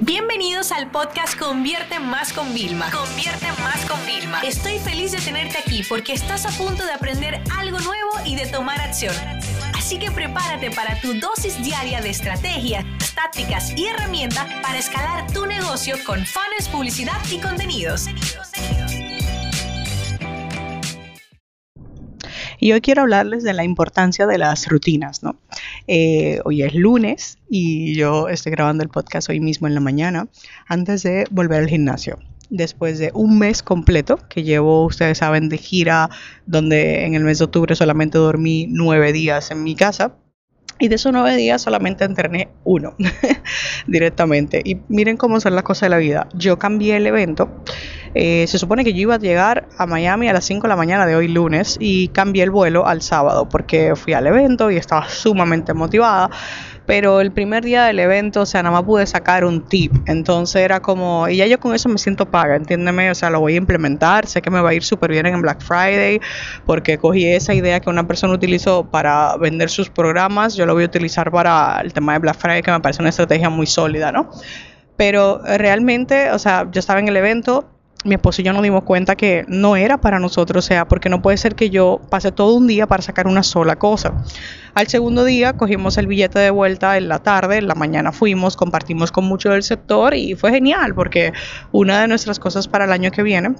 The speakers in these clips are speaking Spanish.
Bienvenidos al podcast Convierte Más con Vilma. Convierte Más con Vilma. Estoy feliz de tenerte aquí porque estás a punto de aprender algo nuevo y de tomar acción. Así que prepárate para tu dosis diaria de estrategias, tácticas y herramientas para escalar tu negocio con fans, publicidad y contenidos. Y hoy quiero hablarles de la importancia de las rutinas, ¿no? Eh, hoy es lunes y yo estoy grabando el podcast hoy mismo en la mañana antes de volver al gimnasio. Después de un mes completo que llevo, ustedes saben, de gira, donde en el mes de octubre solamente dormí nueve días en mi casa, y de esos nueve días solamente entrené uno directamente. Y miren cómo son las cosas de la vida. Yo cambié el evento. Eh, se supone que yo iba a llegar a Miami a las 5 de la mañana de hoy lunes y cambié el vuelo al sábado porque fui al evento y estaba sumamente motivada pero el primer día del evento, o sea, nada más pude sacar un tip. Entonces era como, y ya yo con eso me siento paga, entiéndeme, o sea, lo voy a implementar, sé que me va a ir súper bien en Black Friday, porque cogí esa idea que una persona utilizó para vender sus programas, yo lo voy a utilizar para el tema de Black Friday, que me parece una estrategia muy sólida, ¿no? Pero realmente, o sea, yo estaba en el evento, mi esposo y yo nos dimos cuenta que no era para nosotros, o sea, porque no puede ser que yo pase todo un día para sacar una sola cosa. Al segundo día cogimos el billete de vuelta en la tarde, en la mañana fuimos, compartimos con mucho del sector y fue genial porque una de nuestras cosas para el año que viene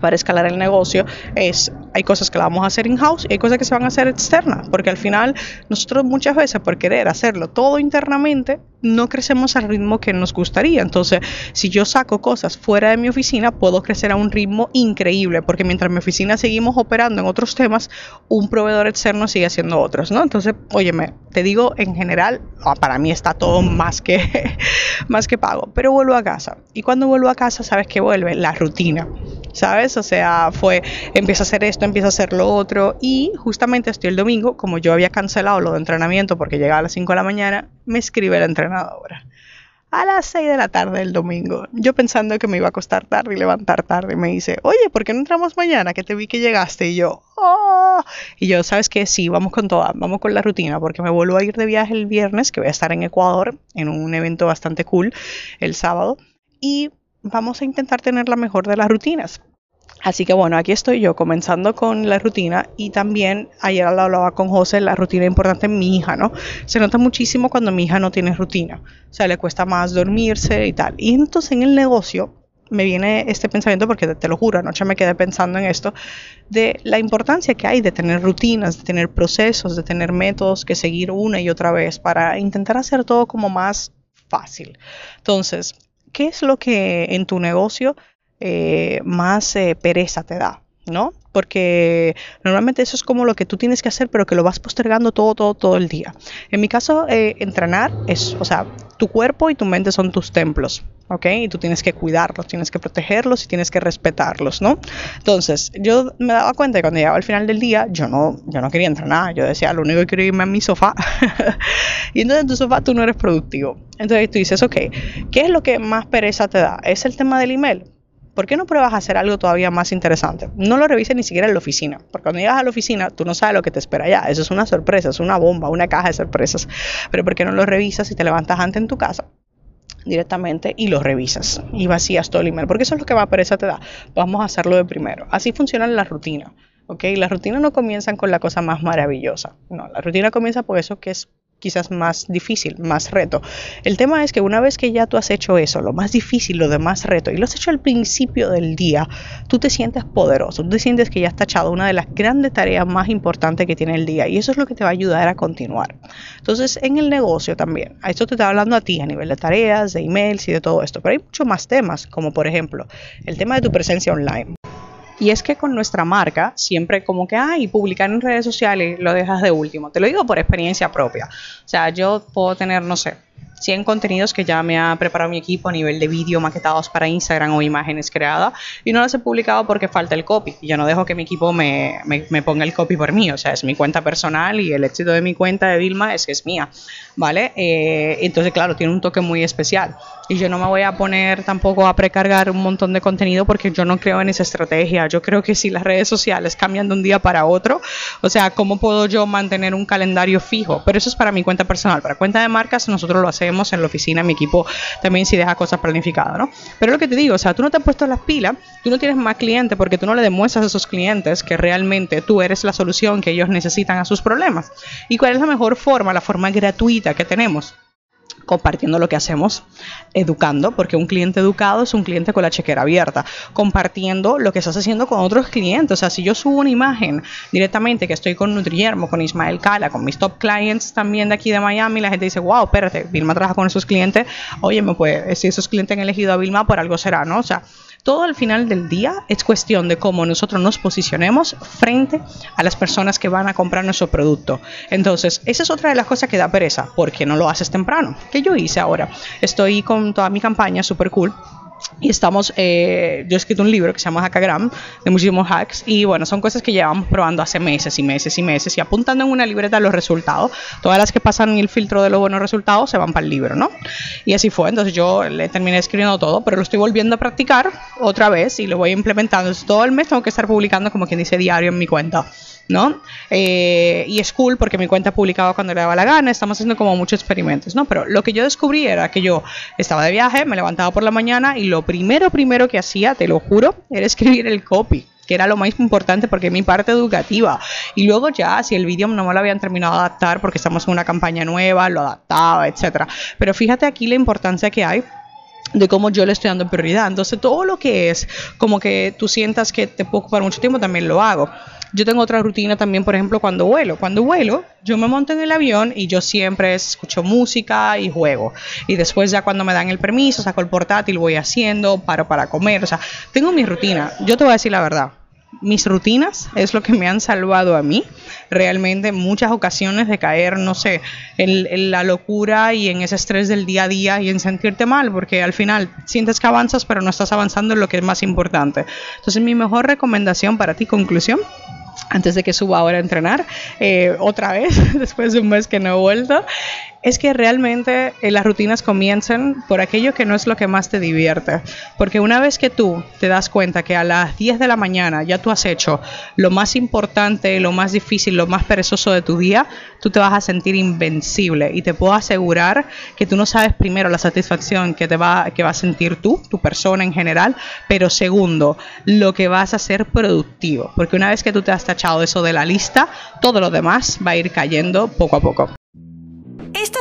para escalar el negocio es hay cosas que la vamos a hacer in-house y hay cosas que se van a hacer externas, porque al final nosotros muchas veces por querer hacerlo todo internamente no crecemos al ritmo que nos gustaría. Entonces, si yo saco cosas fuera de mi oficina, puedo crecer a un ritmo increíble, porque mientras mi oficina seguimos operando en otros temas, un proveedor externo sigue haciendo otros, ¿no? Entonces, óyeme, te digo en general, ah, para mí está todo más que más que pago, pero vuelvo a casa. Y cuando vuelvo a casa, sabes que vuelve la rutina. ¿sabes? O sea, fue, empieza a hacer esto, empieza a hacer lo otro y justamente estoy el domingo, como yo había cancelado lo de entrenamiento porque llegaba a las 5 de la mañana, me escribe la entrenadora. A las 6 de la tarde del domingo, yo pensando que me iba a costar tarde y levantar tarde, me dice, oye, ¿por qué no entramos mañana? Que te vi que llegaste y yo, oh. Y yo, ¿sabes qué? Sí, vamos con toda, vamos con la rutina, porque me vuelvo a ir de viaje el viernes, que voy a estar en Ecuador, en un evento bastante cool, el sábado, y vamos a intentar tener la mejor de las rutinas. Así que bueno, aquí estoy yo comenzando con la rutina y también ayer hablaba con José, la rutina importante en mi hija, ¿no? Se nota muchísimo cuando mi hija no tiene rutina, o sea, le cuesta más dormirse y tal. Y entonces en el negocio me viene este pensamiento porque te, lo juro, anoche me quedé pensando en esto, de la importancia que hay de tener rutinas, de tener procesos, de tener métodos que seguir una y otra vez para intentar hacer todo como más fácil. Entonces, ¿qué es lo que en tu negocio eh, más eh, pereza te da? ¿No? Porque normalmente eso es como lo que tú tienes que hacer, pero que lo vas postergando todo, todo, todo el día. En mi caso, eh, entrenar es, o sea, tu cuerpo y tu mente son tus templos. ¿ok? Y tú tienes que cuidarlos, tienes que protegerlos y tienes que respetarlos, ¿no? Entonces, yo me daba cuenta que cuando llegaba al final del día, yo no, yo no quería entrenar, yo decía, lo único que quiero irme a mi sofá. y entonces en tu sofá tú no eres productivo. Entonces tú dices, ok, ¿qué es lo que más pereza te da? ¿Es el tema del email? ¿Por qué no pruebas a hacer algo todavía más interesante? No lo revises ni siquiera en la oficina, porque cuando llegas a la oficina tú no sabes lo que te espera allá. Eso es una sorpresa, es una bomba, una caja de sorpresas. Pero ¿por qué no lo revisas y te levantas antes en tu casa directamente y lo revisas y vacías todo el email, porque eso es lo que más pereza te da. Vamos a hacerlo de primero. Así funciona la rutina. ¿ok? Las rutinas no comienzan con la cosa más maravillosa. No, la rutina comienza por eso que es quizás más difícil, más reto. El tema es que una vez que ya tú has hecho eso, lo más difícil, lo de más reto, y lo has hecho al principio del día, tú te sientes poderoso, tú te sientes que ya has tachado una de las grandes tareas más importantes que tiene el día, y eso es lo que te va a ayudar a continuar. Entonces, en el negocio también, a esto te está hablando a ti a nivel de tareas, de emails y de todo esto, pero hay muchos más temas, como por ejemplo, el tema de tu presencia online. Y es que con nuestra marca, siempre como que, ay, publicar en redes sociales lo dejas de último. Te lo digo por experiencia propia. O sea, yo puedo tener, no sé, 100 contenidos que ya me ha preparado mi equipo a nivel de vídeo maquetados para Instagram o imágenes creadas y no las he publicado porque falta el copy. Yo no dejo que mi equipo me, me, ponga el copy por mí, o sea, es mi cuenta personal y el éxito de mi cuenta de Vilma es que es mía, ¿vale? Eh, entonces, claro, tiene un toque muy especial y yo no me voy a poner tampoco a precargar un montón de contenido porque yo no creo en esa estrategia. Yo creo que si las redes sociales cambian de un día para otro, o sea, ¿cómo puedo yo mantener un calendario fijo? Pero eso es para mi cuenta personal. Para cuenta de marcas nosotros lo hacemos en la oficina, mi equipo también sí deja cosas planificadas, ¿no? Pero lo que te digo, o sea, tú no te has puesto las pilas, tú no tienes más clientes porque tú no le demuestras a esos clientes que realmente tú eres la solución que ellos necesitan a sus problemas. ¿Y cuál es la mejor forma? La forma gratuita que tenemos compartiendo lo que hacemos, educando, porque un cliente educado es un cliente con la chequera abierta, compartiendo lo que estás haciendo con otros clientes. O sea, si yo subo una imagen directamente que estoy con Nutriermo, con Ismael Cala, con mis top clients también de aquí de Miami, la gente dice, wow, espérate, Vilma trabaja con esos clientes, oye, me puede, si esos clientes han elegido a Vilma, por algo será, ¿no? O sea, todo al final del día es cuestión de cómo nosotros nos posicionemos frente a las personas que van a comprar nuestro producto. Entonces, esa es otra de las cosas que da pereza, porque no lo haces temprano. ¿Qué yo hice ahora? Estoy con toda mi campaña super cool y estamos, eh, yo he escrito un libro que se llama Hackagram, de muchísimos hacks, y bueno, son cosas que llevamos probando hace meses y meses y meses, y apuntando en una libreta los resultados. Todas las que pasan el filtro de los buenos resultados se van para el libro, ¿no? Y así fue, entonces yo le terminé escribiendo todo, pero lo estoy volviendo a practicar otra vez y lo voy implementando. Entonces, todo el mes tengo que estar publicando como quien dice diario en mi cuenta. ¿No? Eh, y es cool porque mi cuenta publicaba cuando le daba la gana, estamos haciendo como muchos experimentos, ¿no? Pero lo que yo descubrí era que yo estaba de viaje, me levantaba por la mañana y lo primero, primero que hacía, te lo juro, era escribir el copy que era lo más importante porque mi parte educativa. Y luego ya, si el vídeo no me lo habían terminado de adaptar porque estamos en una campaña nueva, lo adaptaba, etcétera. Pero fíjate aquí la importancia que hay de cómo yo le estoy dando prioridad. Entonces, todo lo que es como que tú sientas que te puedo ocupar mucho tiempo, también lo hago. Yo tengo otra rutina también, por ejemplo, cuando vuelo. Cuando vuelo, yo me monto en el avión y yo siempre escucho música y juego. Y después ya cuando me dan el permiso, saco el portátil, voy haciendo, paro para comer. O sea, tengo mi rutina. Yo te voy a decir la verdad. Mis rutinas es lo que me han salvado a mí realmente muchas ocasiones de caer, no sé, en, en, la locura y en ese estrés del día a día y en sentirte mal, porque al final sientes que avanzas, pero no estás avanzando en lo que es más importante. Entonces, mi mejor recomendación para ti, conclusión, antes de que suba ahora a entrenar, eh, otra vez, después de un mes que no he vuelto, es que realmente eh, las rutinas comienzan por aquello que no es lo que más te divierte. Porque una vez que tú te das cuenta que a las 10 de la mañana ya tú has hecho lo más importante, lo más difícil, lo más perezoso de tu día, tú te vas a sentir invencible. Y te puedo asegurar que tú no sabes primero la satisfacción que, te que va a sentir tú, tu persona en general, pero segundo, lo que vas a ser productivo. Porque una vez que tú te has tachado eso de la lista, todo lo demás va a ir cayendo poco a poco.